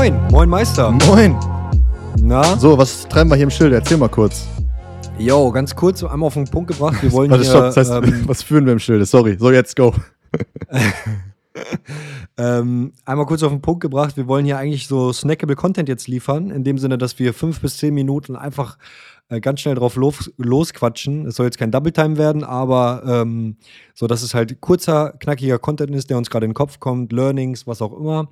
moin, moin Meister. Moin. Na? So, was treiben wir hier im Schild? Erzähl mal kurz. Jo, ganz kurz, einmal auf den Punkt gebracht. Wir wollen Warte, hier, stopp. Das heißt, ähm, was führen wir im Schilde? Sorry. So, jetzt go. ähm, einmal kurz auf den Punkt gebracht. Wir wollen hier eigentlich so snackable Content jetzt liefern, in dem Sinne, dass wir fünf bis zehn Minuten einfach äh, ganz schnell drauf los, losquatschen. Es soll jetzt kein Double Time werden, aber ähm, so, dass es halt kurzer, knackiger Content ist, der uns gerade in den Kopf kommt, Learnings, was auch immer.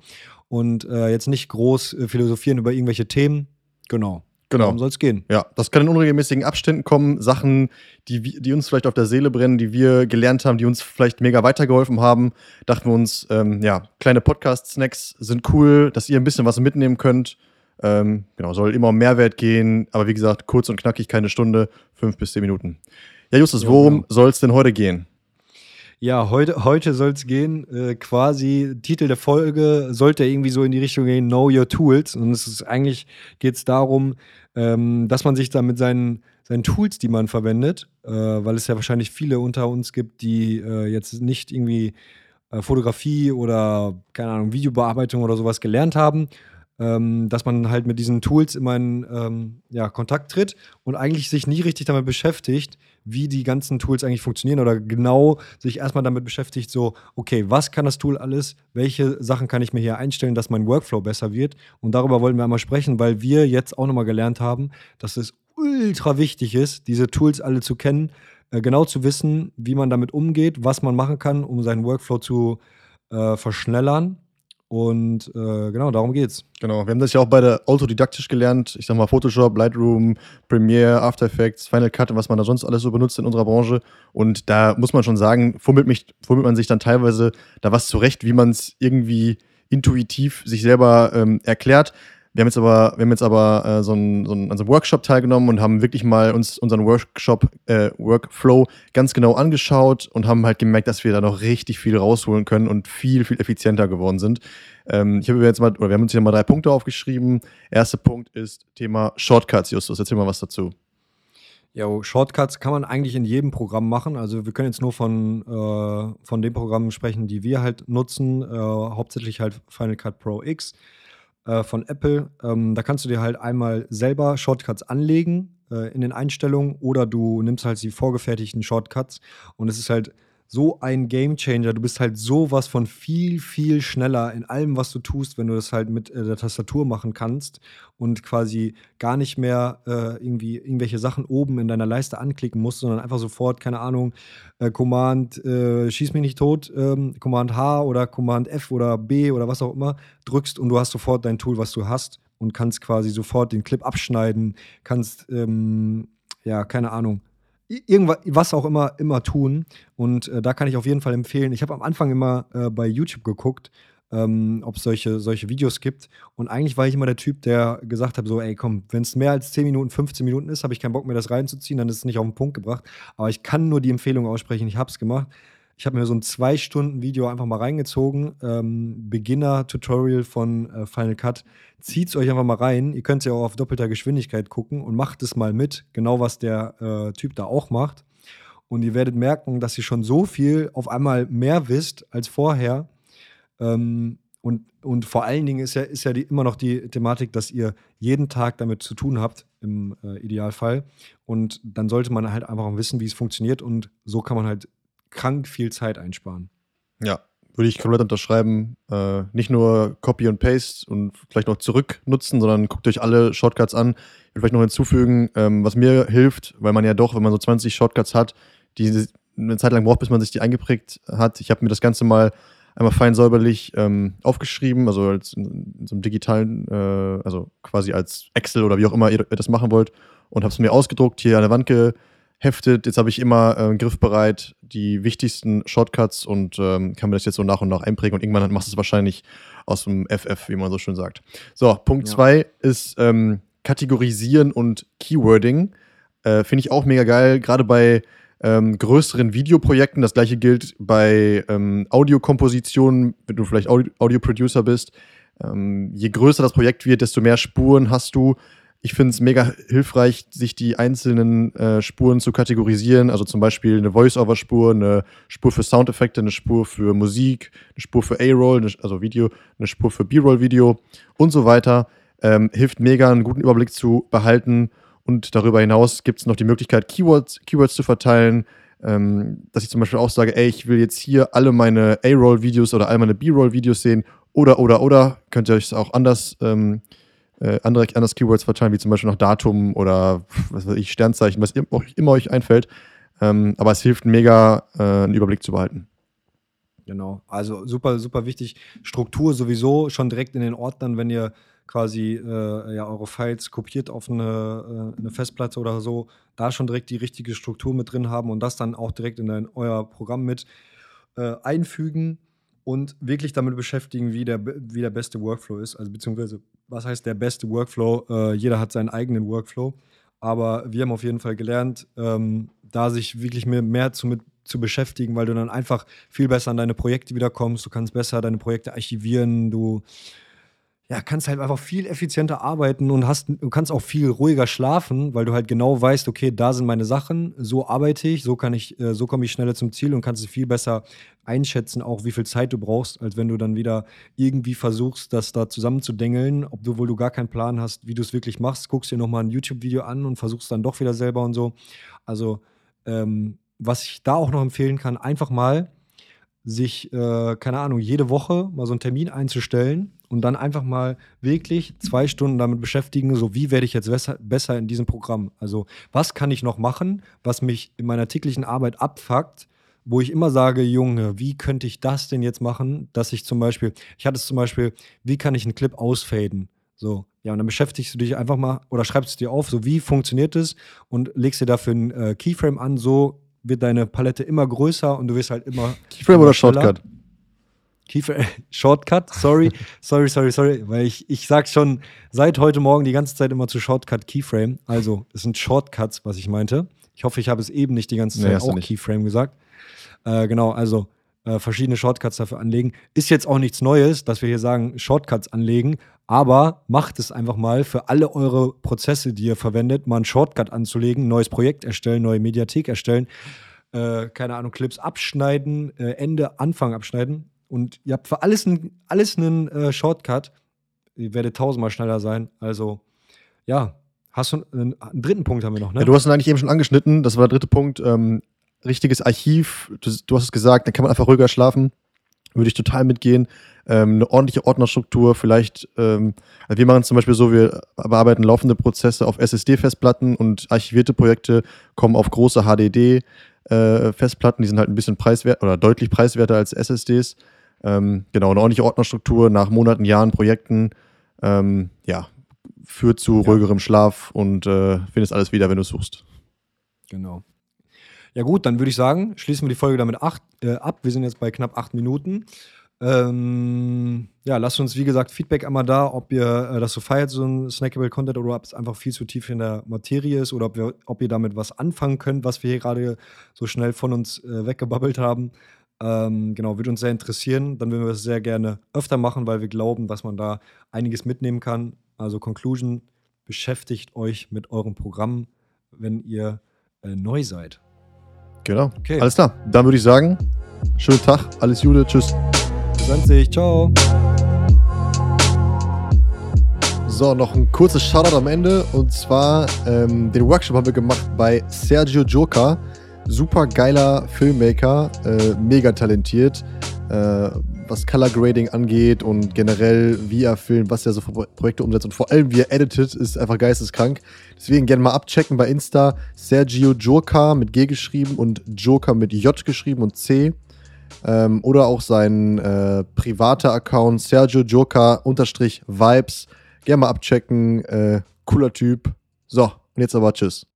Und äh, jetzt nicht groß äh, philosophieren über irgendwelche Themen. Genau. Genau. Darum soll es gehen. Ja, das kann in unregelmäßigen Abständen kommen. Sachen, die, die uns vielleicht auf der Seele brennen, die wir gelernt haben, die uns vielleicht mega weitergeholfen haben. Dachten wir uns, ähm, ja, kleine Podcast-Snacks sind cool, dass ihr ein bisschen was mitnehmen könnt. Ähm, genau, soll immer um Mehrwert gehen. Aber wie gesagt, kurz und knackig, keine Stunde, fünf bis zehn Minuten. Ja, Justus, Ja, worum genau. soll es denn heute gehen? Ja, heute, heute soll es gehen. Äh, quasi Titel der Folge sollte irgendwie so in die Richtung gehen, Know Your Tools. Und es ist eigentlich geht es darum, ähm, dass man sich da mit seinen, seinen Tools, die man verwendet, äh, weil es ja wahrscheinlich viele unter uns gibt, die äh, jetzt nicht irgendwie äh, Fotografie oder, keine Ahnung, Videobearbeitung oder sowas gelernt haben, ähm, dass man halt mit diesen Tools immer in ähm, ja, Kontakt tritt und eigentlich sich nie richtig damit beschäftigt, wie die ganzen Tools eigentlich funktionieren oder genau sich erstmal damit beschäftigt, so, okay, was kann das Tool alles, welche Sachen kann ich mir hier einstellen, dass mein Workflow besser wird. Und darüber wollen wir einmal sprechen, weil wir jetzt auch nochmal gelernt haben, dass es ultra wichtig ist, diese Tools alle zu kennen, äh, genau zu wissen, wie man damit umgeht, was man machen kann, um seinen Workflow zu äh, verschnellern. Und äh, genau, darum geht's. Genau, wir haben das ja auch beide autodidaktisch gelernt. Ich sag mal Photoshop, Lightroom, Premiere, After Effects, Final Cut und was man da sonst alles so benutzt in unserer Branche. Und da muss man schon sagen, fummelt, mich, fummelt man sich dann teilweise da was zurecht, wie man es irgendwie intuitiv sich selber ähm, erklärt. Wir haben jetzt aber, wir haben jetzt aber äh, so, einen, so einen, an so einem Workshop teilgenommen und haben wirklich mal uns unseren Workshop, äh, Workflow ganz genau angeschaut und haben halt gemerkt, dass wir da noch richtig viel rausholen können und viel, viel effizienter geworden sind. Ähm, ich habe jetzt mal, oder wir haben uns hier mal drei Punkte aufgeschrieben. Erster Punkt ist Thema Shortcuts, Justus. Erzähl mal was dazu. Ja, Shortcuts kann man eigentlich in jedem Programm machen. Also wir können jetzt nur von, äh, von den Programmen sprechen, die wir halt nutzen. Äh, hauptsächlich halt Final Cut Pro X äh, von Apple. Ähm, da kannst du dir halt einmal selber Shortcuts anlegen äh, in den Einstellungen oder du nimmst halt die vorgefertigten Shortcuts und es ist halt so ein Gamechanger. Du bist halt sowas von viel, viel schneller in allem, was du tust, wenn du das halt mit äh, der Tastatur machen kannst und quasi gar nicht mehr äh, irgendwie irgendwelche Sachen oben in deiner Leiste anklicken musst, sondern einfach sofort, keine Ahnung, äh, Command, äh, schieß mich nicht tot, ähm, Command H oder Command F oder B oder was auch immer drückst und du hast sofort dein Tool, was du hast und kannst quasi sofort den Clip abschneiden, kannst, ähm, ja, keine Ahnung, irgendwas, was auch immer, immer tun. Und äh, da kann ich auf jeden Fall empfehlen. Ich habe am Anfang immer äh, bei YouTube geguckt, ähm, ob es solche, solche Videos gibt. Und eigentlich war ich immer der Typ, der gesagt hat: so, ey, komm, wenn es mehr als 10 Minuten, 15 Minuten ist, habe ich keinen Bock mehr, das reinzuziehen, dann ist es nicht auf den Punkt gebracht. Aber ich kann nur die Empfehlung aussprechen, ich habe es gemacht. Ich habe mir so ein zwei Stunden Video einfach mal reingezogen. Ähm, Beginner-Tutorial von äh, Final Cut. Zieht's euch einfach mal rein. Ihr könnt ja auch auf doppelter Geschwindigkeit gucken und macht es mal mit. Genau was der äh, Typ da auch macht. Und ihr werdet merken, dass ihr schon so viel auf einmal mehr wisst als vorher. Ähm, und, und vor allen Dingen ist ja, ist ja die, immer noch die Thematik, dass ihr jeden Tag damit zu tun habt, im äh, Idealfall. Und dann sollte man halt einfach wissen, wie es funktioniert. Und so kann man halt krank viel Zeit einsparen. Ja, würde ich komplett unterschreiben. Äh, nicht nur Copy und Paste und vielleicht noch zurück nutzen, sondern guckt euch alle Shortcuts an. Ich will vielleicht noch hinzufügen, ähm, was mir hilft, weil man ja doch, wenn man so 20 Shortcuts hat, die eine Zeit lang braucht, bis man sich die eingeprägt hat. Ich habe mir das Ganze mal einmal fein säuberlich ähm, aufgeschrieben, also als in, in so einem digitalen, äh, also quasi als Excel oder wie auch immer ihr das machen wollt und habe es mir ausgedruckt, hier an der Wand geheftet. Jetzt habe ich immer äh, griffbereit die wichtigsten Shortcuts und ähm, kann mir das jetzt so nach und nach einprägen und irgendwann machst du es wahrscheinlich aus dem FF, wie man so schön sagt. So, Punkt Ja. zwei ist ähm, Kategorisieren und Keywording. Äh, Finde ich auch mega geil, gerade bei ähm, größeren Videoprojekten. Das gleiche gilt bei ähm, Audiokompositionen, wenn du vielleicht Audio- Audio-Producer bist. Ähm, je größer das Projekt wird, desto mehr Spuren hast du. Ich finde es mega hilfreich, sich die einzelnen äh, Spuren zu kategorisieren. Also zum Beispiel eine Voice-Over-Spur, eine Spur für Soundeffekte, eine Spur für Musik, eine Spur für A-Roll, also Video, eine Spur für B-Roll-Video und so weiter. Ähm, hilft mega, einen guten Überblick zu behalten. Und darüber hinaus gibt es noch die Möglichkeit, Keywords, Keywords zu verteilen. Ähm, dass ich zum Beispiel auch sage, ey, ich will jetzt hier alle meine A-Roll-Videos oder all meine B-Roll-Videos sehen. Oder, oder, oder. Könnt ihr euch auch anders ähm, äh, andere, anders Keywords verteilen, wie zum Beispiel noch Datum oder was weiß ich, Sternzeichen, was immer, immer euch einfällt. Ähm, aber es hilft mega, äh, einen Überblick zu behalten. Genau, also super, super wichtig. Struktur sowieso schon direkt in den Ordnern, wenn ihr quasi äh, ja, eure Files kopiert auf eine, äh, eine, Festplatte oder so, da schon direkt die richtige Struktur mit drin haben und das dann auch direkt in ein, euer Programm mit äh, einfügen und wirklich damit beschäftigen, wie der, wie der beste Workflow ist. Also beziehungsweise was heißt der beste Workflow? Äh, jeder hat seinen eigenen Workflow. Aber wir haben auf jeden Fall gelernt, ähm, da sich wirklich mehr, mehr zu, mit, zu beschäftigen, weil du dann einfach viel besser an deine Projekte wiederkommst. Du kannst besser deine Projekte archivieren. Du ja, kannst halt einfach viel effizienter arbeiten und hast, du kannst auch viel ruhiger schlafen, weil du halt genau weißt, okay, da sind meine Sachen, so arbeite ich, so kann ich, äh, so komme ich schneller zum Ziel und kannst es viel besser einschätzen, auch wie viel Zeit du brauchst, als wenn du dann wieder irgendwie versuchst, das da zusammenzudengeln, obwohl du gar keinen Plan hast, wie du es wirklich machst, guckst dir nochmal ein YouTube-Video an und versuchst dann doch wieder selber und so. Also, ähm, was ich da auch noch empfehlen kann, einfach mal sich, äh, keine Ahnung, jede Woche mal so einen Termin einzustellen und dann einfach mal wirklich zwei Stunden damit beschäftigen, so wie werde ich jetzt besser, in diesem Programm. Also was kann ich noch machen, was mich in meiner täglichen Arbeit abfuckt, wo ich immer sage, Junge, wie könnte ich das denn jetzt machen, dass ich zum Beispiel, ich hatte es zum Beispiel, wie kann ich einen Clip ausfaden? So, ja, und dann beschäftigst du dich einfach mal oder schreibst es dir auf, so wie funktioniert es und legst dir dafür einen äh, Keyframe an, so wird deine Palette immer größer und du wirst halt immer. Keyframe oder Shortcut? Keyframe, Shortcut, sorry, sorry, sorry, sorry, weil ich, ich sag schon seit heute Morgen die ganze Zeit immer zu Shortcut Keyframe. Also, es sind Shortcuts, was ich meinte. Ich hoffe, ich habe es eben nicht die ganze Zeit nee, auch Keyframe gesagt. Äh, genau, also äh, verschiedene Shortcuts dafür anlegen. Ist jetzt auch nichts Neues, dass wir hier sagen, Shortcuts anlegen, aber macht es einfach mal für alle eure Prozesse, die ihr verwendet, mal einen Shortcut anzulegen, neues Projekt erstellen, neue Mediathek erstellen, äh, keine Ahnung, Clips abschneiden, äh, Ende, Anfang abschneiden. Und ihr habt für alles, alles einen äh, Shortcut. Ihr werdet tausendmal schneller sein. Also, ja, Hast du einen, einen, dritten Punkt haben wir noch, ne? Ja, du hast ihn eigentlich eben schon angeschnitten. Das war der dritte Punkt. Ähm, richtiges Archiv, du, du, hast es gesagt, dann kann man einfach ruhiger schlafen. Würde ich total mitgehen. Ähm, eine ordentliche Ordnerstruktur, vielleicht, ähm, also wir machen es zum Beispiel so, wir bearbeiten laufende Prozesse auf SSD-Festplatten und archivierte Projekte kommen auf große HDD-Festplatten, äh, die sind halt ein bisschen preiswert oder deutlich preiswerter als SSDs. Ähm, genau, eine ordentliche Ordnerstruktur nach Monaten, Jahren, Projekten, ähm, ja, führt zu ja. ruhigerem Schlaf und äh, findest alles wieder, wenn du suchst. Genau. Ja gut, dann würde ich sagen, schließen wir die Folge damit acht, äh, ab. Wir sind jetzt bei knapp acht Minuten. Ähm, ja, lasst uns, wie gesagt, Feedback einmal da, ob ihr äh, das so feiert, so ein snackable Content, oder ob es einfach viel zu tief in der Materie ist oder ob, wir, ob ihr damit was anfangen könnt, was wir hier gerade so schnell von uns äh, weggebabbelt haben. Ähm, genau, würde uns sehr interessieren. Dann würden wir es sehr gerne öfter machen, weil wir glauben, dass man da einiges mitnehmen kann. Also Conclusion, beschäftigt euch mit eurem Programm, wenn ihr äh, neu seid. Genau. Okay. Alles klar. Dann würde ich sagen, schönen Tag, alles Gute, tschüss. Bis sich, ciao. So, noch ein kurzes Shoutout am Ende. Und zwar, ähm, den Workshop haben wir gemacht bei Sergio Joca. Super geiler Filmmaker, äh, mega talentiert. Äh, was Color Grading angeht und generell, wie er filmt, was er so für Projekte umsetzt und vor allem, wie er editet, ist einfach geisteskrank. Deswegen gerne mal abchecken bei Insta. Sergio Joker mit G geschrieben und Joker mit J geschrieben und C. Ähm, oder auch sein äh, privater Account Sergio unterstrich Vibes. Gerne mal abchecken. Äh, cooler Typ. So, und jetzt aber tschüss.